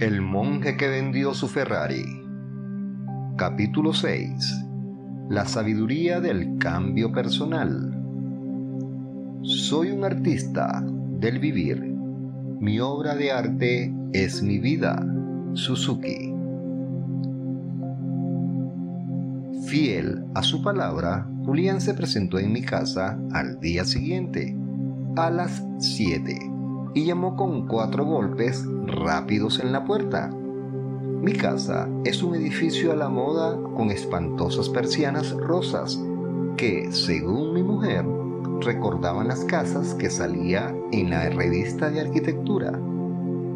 El monje que vendió su Ferrari. Capítulo 6. La sabiduría del cambio personal. Soy un artista del vivir. Mi obra de arte es mi vida. Suzuki. Fiel a su palabra, Julián se presentó en mi casa al día siguiente, a las 7 y llamó con cuatro golpes rápidos en la puerta. Mi casa es un edificio a la moda con espantosas persianas rosas que, según mi mujer, recordaban las casas que salía en la revista de arquitectura.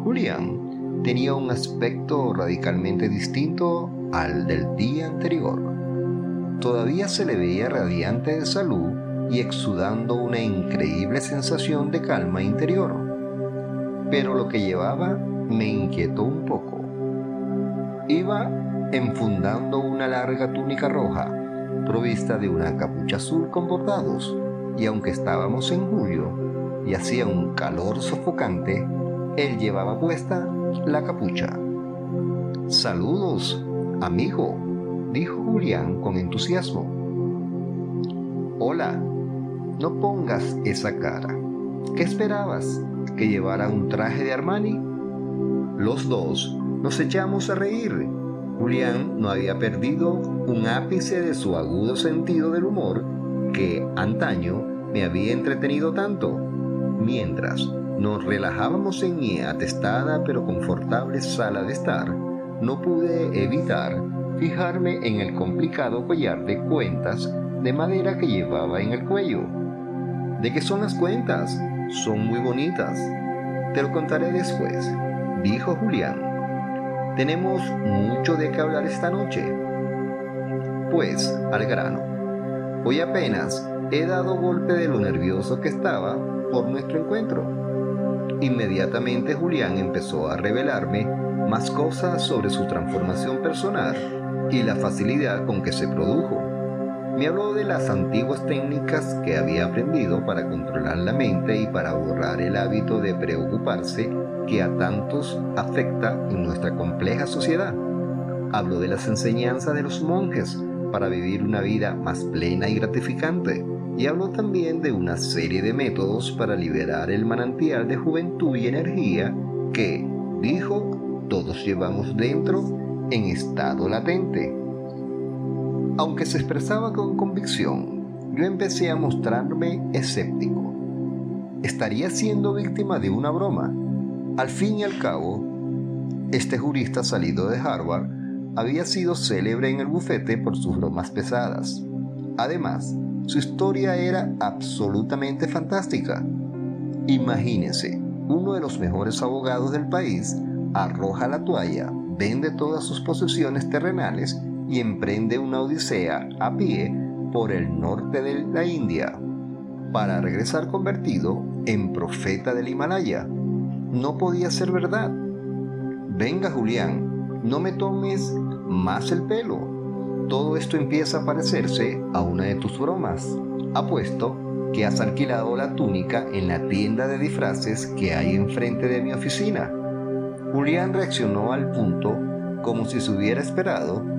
Julián tenía un aspecto radicalmente distinto al del día anterior. Todavía se le veía radiante de salud y exudando una increíble sensación de calma interior pero lo que llevaba me inquietó un poco. Iba enfundando una larga túnica roja, provista de una capucha azul con bordados, y aunque estábamos en julio y hacía un calor sofocante, él llevaba puesta la capucha. Saludos, amigo, dijo Julián con entusiasmo. Hola, no pongas esa cara. ¿Qué esperabas? Que llevara un traje de Armani? Los dos nos echamos a reír. Julián no había perdido un ápice de su agudo sentido del humor que antaño me había entretenido tanto. Mientras nos relajábamos en mi atestada pero confortable sala de estar, no pude evitar fijarme en el complicado collar de cuentas de madera que llevaba en el cuello. ¿De qué son las cuentas? Son muy bonitas. Te lo contaré después, dijo Julián. Tenemos mucho de qué hablar esta noche. Pues, al grano. Hoy apenas he dado golpe de lo nervioso que estaba por nuestro encuentro. Inmediatamente Julián empezó a revelarme más cosas sobre su transformación personal y la facilidad con que se produjo me habló de las antiguas técnicas que había aprendido para controlar la mente y para borrar el hábito de preocuparse que a tantos afecta en nuestra compleja sociedad. Habló de las enseñanzas de los monjes para vivir una vida más plena y gratificante y habló también de una serie de métodos para liberar el manantial de juventud y energía que, dijo, todos llevamos dentro en estado latente. Aunque se expresaba con convicción, yo empecé a mostrarme escéptico. ¿Estaría siendo víctima de una broma? Al fin y al cabo, este jurista salido de Harvard había sido célebre en el bufete por sus bromas pesadas. Además, su historia era absolutamente fantástica. Imagínense, uno de los mejores abogados del país arroja la toalla, vende todas sus posesiones terrenales y emprende una odisea a pie por el norte de la India para regresar convertido en profeta del Himalaya. No podía ser verdad. Venga Julián, no me tomes más el pelo. Todo esto empieza a parecerse a una de tus bromas. Apuesto que has alquilado la túnica en la tienda de disfraces que hay enfrente de mi oficina. Julián reaccionó al punto como si se hubiera esperado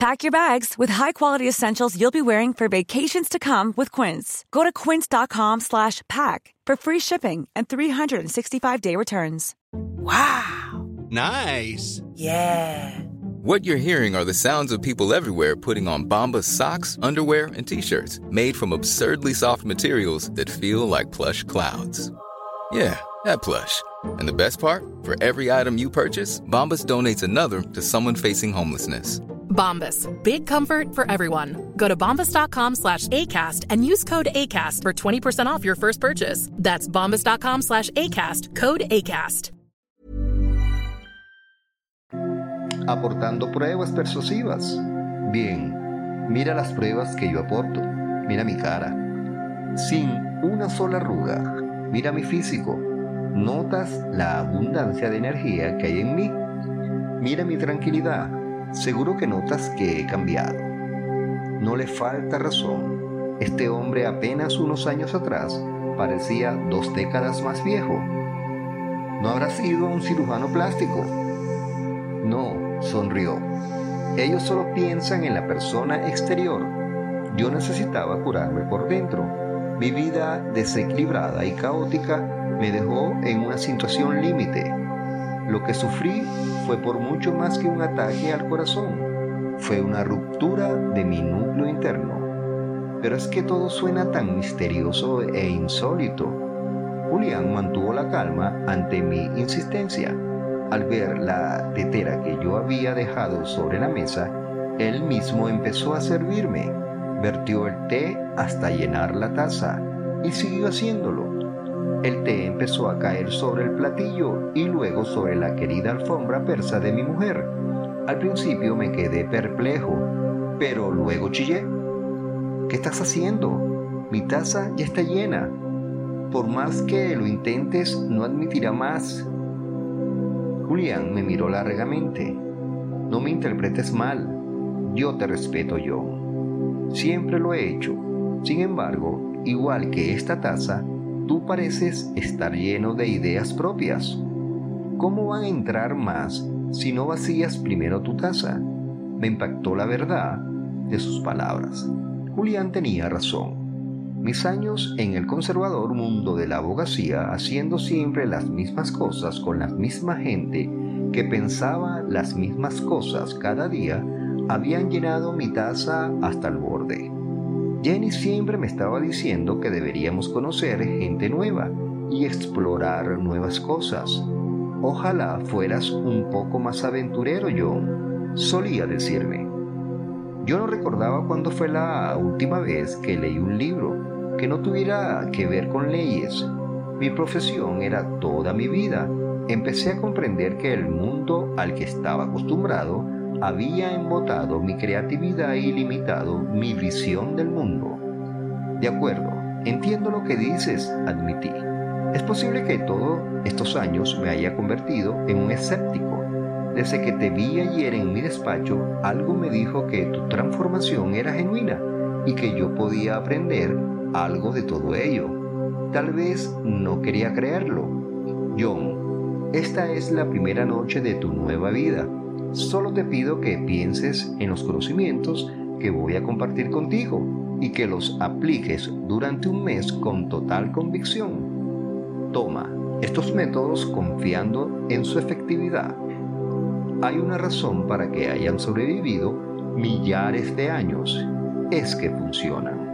Pack your bags with high-quality essentials you'll be wearing for vacations to come with Quince. Go to quince.com slash pack for free shipping and 365-day returns. Wow! Nice. Yeah. What you're hearing are the sounds of people everywhere putting on Bombas socks, underwear, and t-shirts made from absurdly soft materials that feel like plush clouds. Yeah, that plush. And the best part? For every item you purchase, Bombas donates another to someone facing homelessness. Bombas. Big comfort for everyone. Go to bombas.com slash ACAST and use code ACAST for 20% off your first purchase. That's bombas.com slash ACAST. Code ACAST. Aportando pruebas persuasivas. Bien, mira las pruebas que yo aporto. Mira mi cara. Sin una sola arruga. Mira mi físico. Notas la abundancia de energía que hay en mí. Mira mi tranquilidad. Seguro que notas que he cambiado. No le falta razón. Este hombre apenas unos años atrás parecía dos décadas más viejo. ¿No habrá sido un cirujano plástico? No, sonrió. Ellos solo piensan en la persona exterior. Yo necesitaba curarme por dentro. Mi vida desequilibrada y caótica me dejó en una situación límite. Lo que sufrí fue por mucho más que un ataque al corazón. Fue una ruptura de mi núcleo interno. Pero es que todo suena tan misterioso e insólito. Julián mantuvo la calma ante mi insistencia. Al ver la tetera que yo había dejado sobre la mesa, él mismo empezó a servirme. Vertió el té hasta llenar la taza y siguió haciéndolo. El té empezó a caer sobre el platillo y luego sobre la querida alfombra persa de mi mujer. Al principio me quedé perplejo, pero luego chillé. ¿Qué estás haciendo? Mi taza ya está llena. Por más que lo intentes, no admitirá más. Julián me miró largamente. No me interpretes mal. Yo te respeto yo. Siempre lo he hecho. Sin embargo, igual que esta taza, tú pareces estar lleno de ideas propias. ¿Cómo van a entrar más si no vacías primero tu taza? Me impactó la verdad de sus palabras. Julián tenía razón. Mis años en el conservador mundo de la abogacía, haciendo siempre las mismas cosas con la misma gente que pensaba las mismas cosas cada día, habían llenado mi taza hasta el borde. Jenny siempre me estaba diciendo que deberíamos conocer gente nueva y explorar nuevas cosas. Ojalá fueras un poco más aventurero, John, solía decirme. Yo no recordaba cuándo fue la última vez que leí un libro que no tuviera que ver con leyes. Mi profesión era toda mi vida. Empecé a comprender que el mundo al que estaba acostumbrado había embotado mi creatividad y limitado mi visión del mundo. De acuerdo, entiendo lo que dices, admití. Es posible que todos estos años me haya convertido en un escéptico. Desde que te vi ayer en mi despacho, algo me dijo que tu transformación era genuina y que yo podía aprender algo de todo ello. Tal vez no quería creerlo. John, esta es la primera noche de tu nueva vida. Solo te pido que pienses en los conocimientos que voy a compartir contigo y que los apliques durante un mes con total convicción. Toma estos métodos confiando en su efectividad. Hay una razón para que hayan sobrevivido millares de años. Es que funcionan.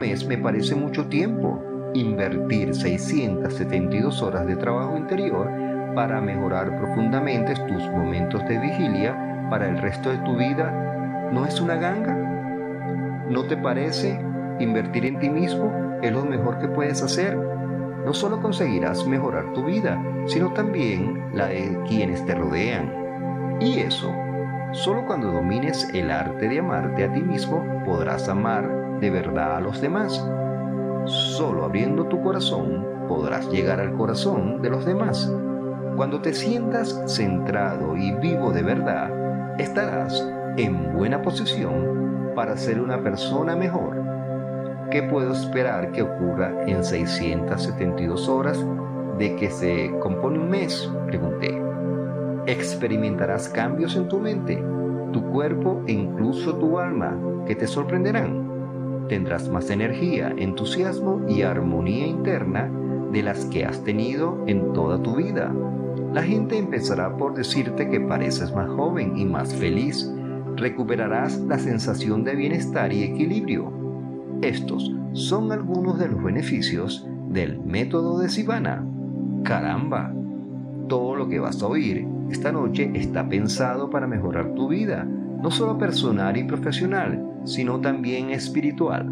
Mes me parece mucho tiempo. invertir 672 horas de trabajo interior para mejorar profundamente tus momentos de vigilia para el resto de tu vida, ¿no es una ganga? ¿No te parece invertir en ti mismo es lo mejor que puedes hacer? No solo conseguirás mejorar tu vida, sino también la de quienes te rodean. Y eso, solo cuando domines el arte de amarte a ti mismo podrás amar de verdad a los demás. Solo abriendo tu corazón podrás llegar al corazón de los demás. Cuando te sientas centrado y vivo de verdad, estarás en buena posición para ser una persona mejor. ¿Qué puedo esperar que ocurra en 672 horas de que se compone un mes? Pregunté. Experimentarás cambios en tu mente, tu cuerpo e incluso tu alma que te sorprenderán. Tendrás más energía, entusiasmo y armonía interna de las que has tenido en toda tu vida. La gente empezará por decirte que pareces más joven y más feliz. Recuperarás la sensación de bienestar y equilibrio. Estos son algunos de los beneficios del método de Sivana. Caramba, todo lo que vas a oír esta noche está pensado para mejorar tu vida, no solo personal y profesional, sino también espiritual.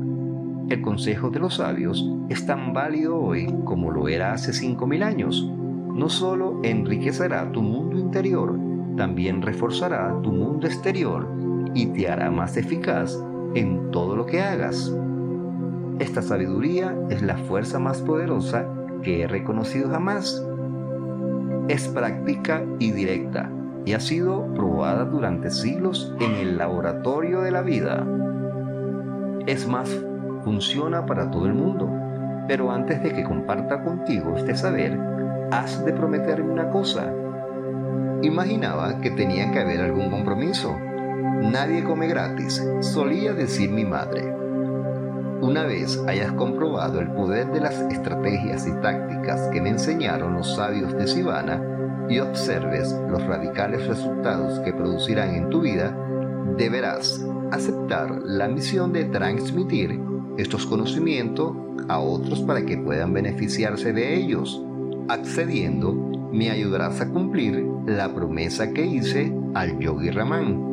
El consejo de los sabios es tan válido hoy como lo era hace 5.000 años. No solo enriquecerá tu mundo interior, también reforzará tu mundo exterior y te hará más eficaz en todo lo que hagas. Esta sabiduría es la fuerza más poderosa que he reconocido jamás. Es práctica y directa y ha sido probada durante siglos en el laboratorio de la vida. Es más, funciona para todo el mundo. Pero antes de que comparta contigo este saber, has de prometerme una cosa. Imaginaba que tenía que haber algún compromiso. Nadie come gratis, solía decir mi madre. Una vez hayas comprobado el poder de las estrategias y tácticas que me enseñaron los sabios de Sivana y observes los radicales resultados que producirán en tu vida, deberás aceptar la misión de transmitir estos conocimientos a otros para que puedan beneficiarse de ellos. Accediendo, me ayudarás a cumplir la promesa que hice al yogi Ramán.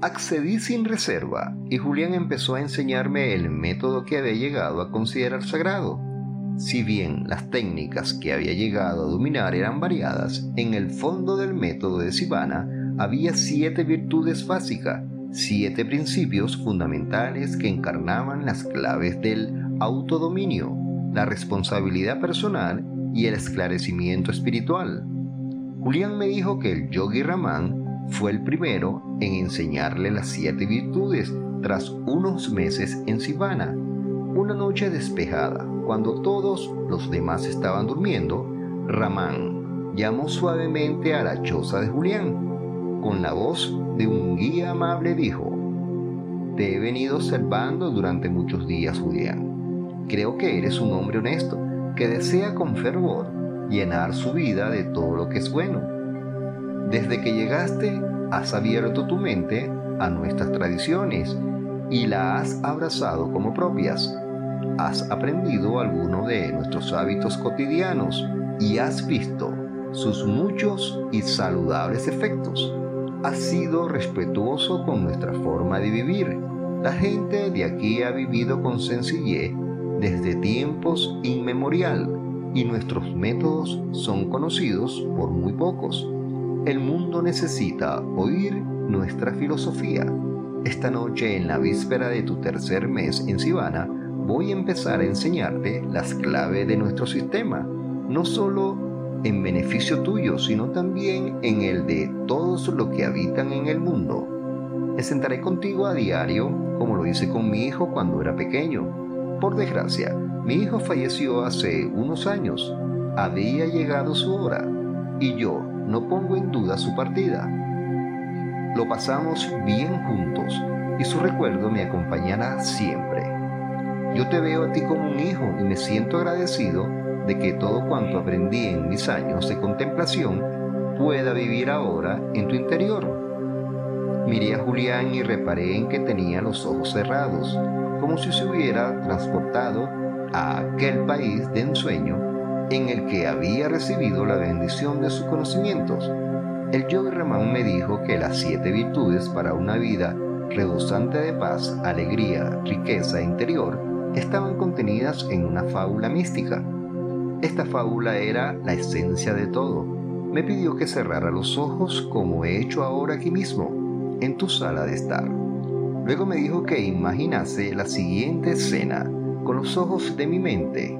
Accedí sin reserva y Julián empezó a enseñarme el método que había llegado a considerar sagrado. Si bien las técnicas que había llegado a dominar eran variadas, en el fondo del método de Sivana había siete virtudes básicas, siete principios fundamentales que encarnaban las claves del autodominio, la responsabilidad personal y el esclarecimiento espiritual. Julián me dijo que el yogi Ramán fue el primero en enseñarle las siete virtudes tras unos meses en Sivana. Una noche despejada, cuando todos los demás estaban durmiendo, Ramán llamó suavemente a la choza de Julián. Con la voz de un guía amable dijo, Te he venido observando durante muchos días, Julián. Creo que eres un hombre honesto, que desea con fervor llenar su vida de todo lo que es bueno. Desde que llegaste, has abierto tu mente a nuestras tradiciones y la has abrazado como propias. Has aprendido algunos de nuestros hábitos cotidianos y has visto sus muchos y saludables efectos. Has sido respetuoso con nuestra forma de vivir. La gente de aquí ha vivido con sencillez desde tiempos inmemorial y nuestros métodos son conocidos por muy pocos. El mundo necesita oír nuestra filosofía. Esta noche, en la víspera de tu tercer mes en Sivana, voy a empezar a enseñarte las claves de nuestro sistema, no solo en beneficio tuyo, sino también en el de todos los que habitan en el mundo. Me sentaré contigo a diario, como lo hice con mi hijo cuando era pequeño. Por desgracia, mi hijo falleció hace unos años. Había llegado su hora y yo no pongo en duda su partida. Lo pasamos bien juntos y su recuerdo me acompañará siempre. Yo te veo a ti como un hijo y me siento agradecido de que todo cuanto aprendí en mis años de contemplación pueda vivir ahora en tu interior. Miré a Julián y reparé en que tenía los ojos cerrados, como si se hubiera transportado a aquel país de ensueño en el que había recibido la bendición de sus conocimientos. El yogi Ramán me dijo que las siete virtudes para una vida rebosante de paz, alegría, riqueza interior estaban contenidas en una fábula mística. Esta fábula era la esencia de todo. Me pidió que cerrara los ojos como he hecho ahora aquí mismo, en tu sala de estar. Luego me dijo que imaginase la siguiente escena con los ojos de mi mente.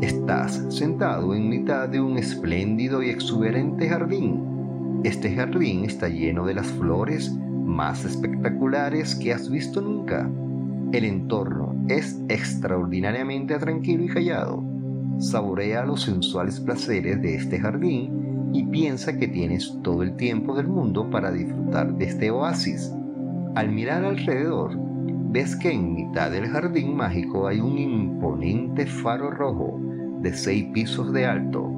Estás sentado en mitad de un espléndido y exuberante jardín. Este jardín está lleno de las flores más espectaculares que has visto nunca. El entorno es extraordinariamente tranquilo y callado. Saborea los sensuales placeres de este jardín y piensa que tienes todo el tiempo del mundo para disfrutar de este oasis. Al mirar alrededor, ves que en mitad del jardín mágico hay un imponente faro rojo de seis pisos de alto.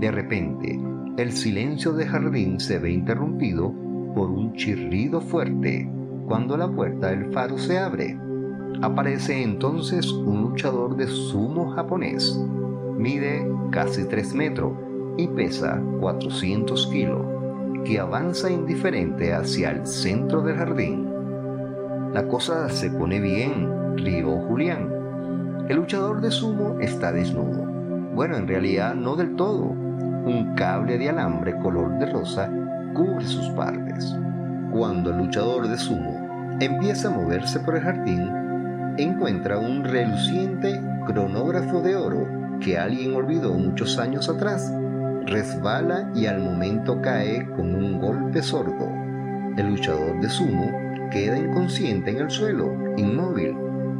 De repente, el silencio del jardín se ve interrumpido por un chirrido fuerte cuando la puerta del faro se abre. Aparece entonces un luchador de sumo japonés. Mide casi 3 metros y pesa 400 kilos, que avanza indiferente hacia el centro del jardín. La cosa se pone bien, rió Julián. El luchador de sumo está desnudo. Bueno, en realidad no del todo. Un cable de alambre color de rosa cubre sus partes. Cuando el luchador de sumo empieza a moverse por el jardín, encuentra un reluciente cronógrafo de oro que alguien olvidó muchos años atrás. Resbala y al momento cae con un golpe sordo. El luchador de sumo queda inconsciente en el suelo, inmóvil.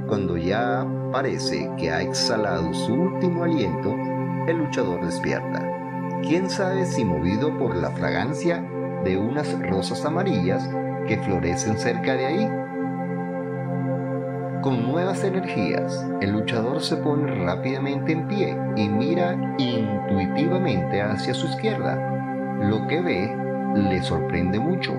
Cuando ya parece que ha exhalado su último aliento, el luchador despierta. ¿Quién sabe si movido por la fragancia de unas rosas amarillas que florecen cerca de ahí? Con nuevas energías, el luchador se pone rápidamente en pie y mira intuitivamente hacia su izquierda. Lo que ve le sorprende mucho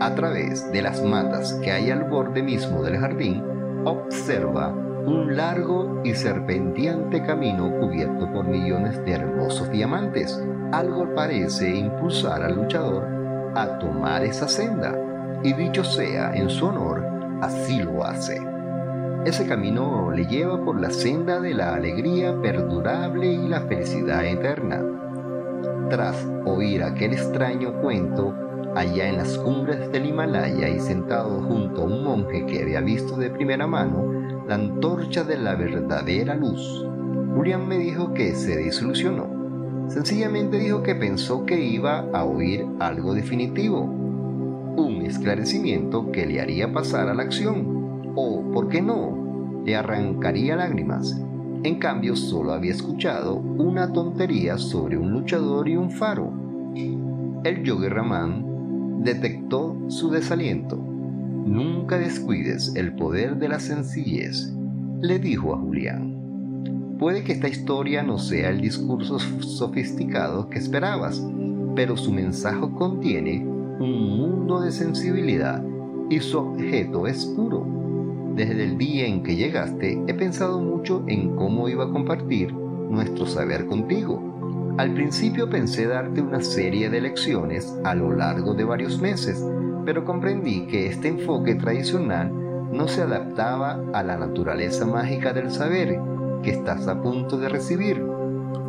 a través de las matas que hay al borde mismo del jardín, observa un largo y serpenteante camino cubierto por millones de hermosos diamantes. Algo parece impulsar al luchador a tomar esa senda, y dicho sea en su honor, así lo hace. Ese camino le lleva por la senda de la alegría perdurable y la felicidad eterna. Tras oír aquel extraño cuento allá en las cumbres del Himalaya y sentado junto a un monje que había visto de primera mano la antorcha de la verdadera luz. Julián me dijo que se desilusionó. Sencillamente dijo que pensó que iba a oír algo definitivo, un esclarecimiento que le haría pasar a la acción, ¿por qué no?, le arrancaría lágrimas. En cambio, solo había escuchado una tontería sobre un luchador y un faro. El yogi Raman detectó su desaliento. Nunca descuides el poder de la sencillez, le dijo a Julián. Puede que esta historia no sea el discurso sofisticado que esperabas, pero su mensaje contiene un mundo de sensibilidad y su objeto es puro. Desde el día en que llegaste he pensado mucho en cómo iba a compartir nuestro saber contigo al principio pensé darte una serie de lecciones a lo largo de varios meses, pero comprendí que este enfoque tradicional no se adaptaba a la naturaleza mágica del saber que estás a punto de recibir.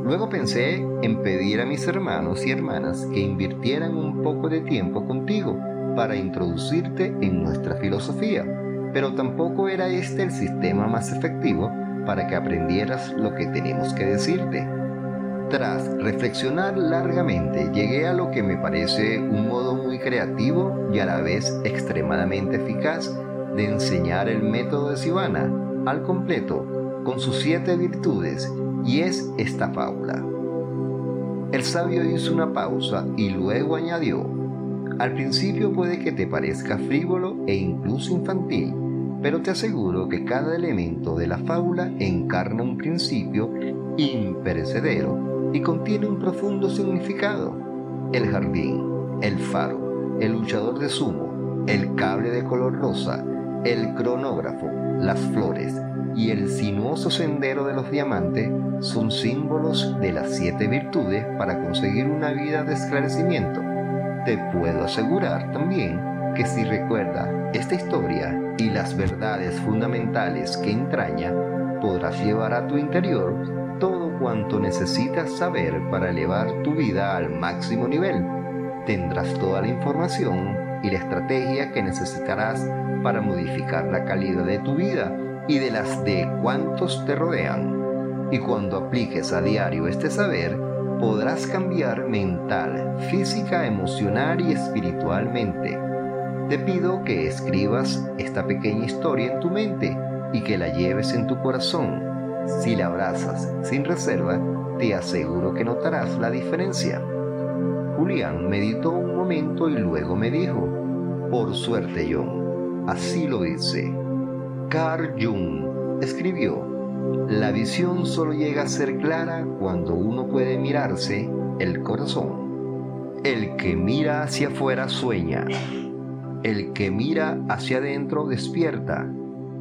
Luego pensé en pedir a mis hermanos y hermanas que invirtieran un poco de tiempo contigo para introducirte en nuestra filosofía, pero tampoco era este el sistema más efectivo para que aprendieras lo que tenemos que decirte. Tras reflexionar largamente, llegué a lo que me parece un modo muy creativo y a la vez extremadamente eficaz de enseñar el método de Sivana al completo con sus siete virtudes y es esta fábula. El sabio hizo una pausa y luego añadió, al principio puede que te parezca frívolo e incluso infantil, pero te aseguro que cada elemento de la fábula encarna un principio imperecedero y contiene un profundo significado. El jardín, el faro, el luchador de sumo, el cable de color rosa, el cronógrafo, las flores y el sinuoso sendero de los diamantes son símbolos de las siete virtudes para conseguir una vida de esclarecimiento. Te puedo asegurar también que si recuerdas esta historia y las verdades fundamentales que entraña, podrás llevar a tu interior todo cuanto necesitas saber para elevar tu vida al máximo nivel. Tendrás toda la información y la estrategia que necesitarás para modificar la calidad de tu vida y de las de cuantos te rodean. Y cuando apliques a diario este saber, podrás cambiar mental, física, emocional y espiritualmente. Te pido que escribas esta pequeña historia en tu mente y que la lleves en tu corazón. Si la abrazas sin reserva, te aseguro que notarás la diferencia. Julián meditó un momento y luego me dijo, por suerte John, así lo dice. Carl Jung escribió, la visión solo llega a ser clara cuando uno puede mirarse el corazón. El que mira hacia afuera sueña. El que mira hacia adentro despierta.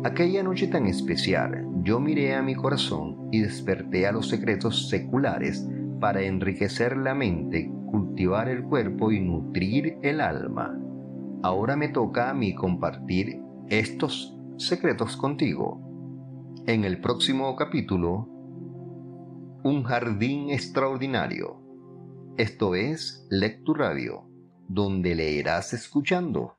Aquella noche tan especial, yo miré a mi corazón y desperté a los secretos seculares para enriquecer la mente, cultivar el cuerpo y nutrir el alma. Ahora me toca a mí compartir estos secretos contigo. En el próximo capítulo, Un jardín extraordinario. Esto es Lectu Radio, donde leerás escuchando.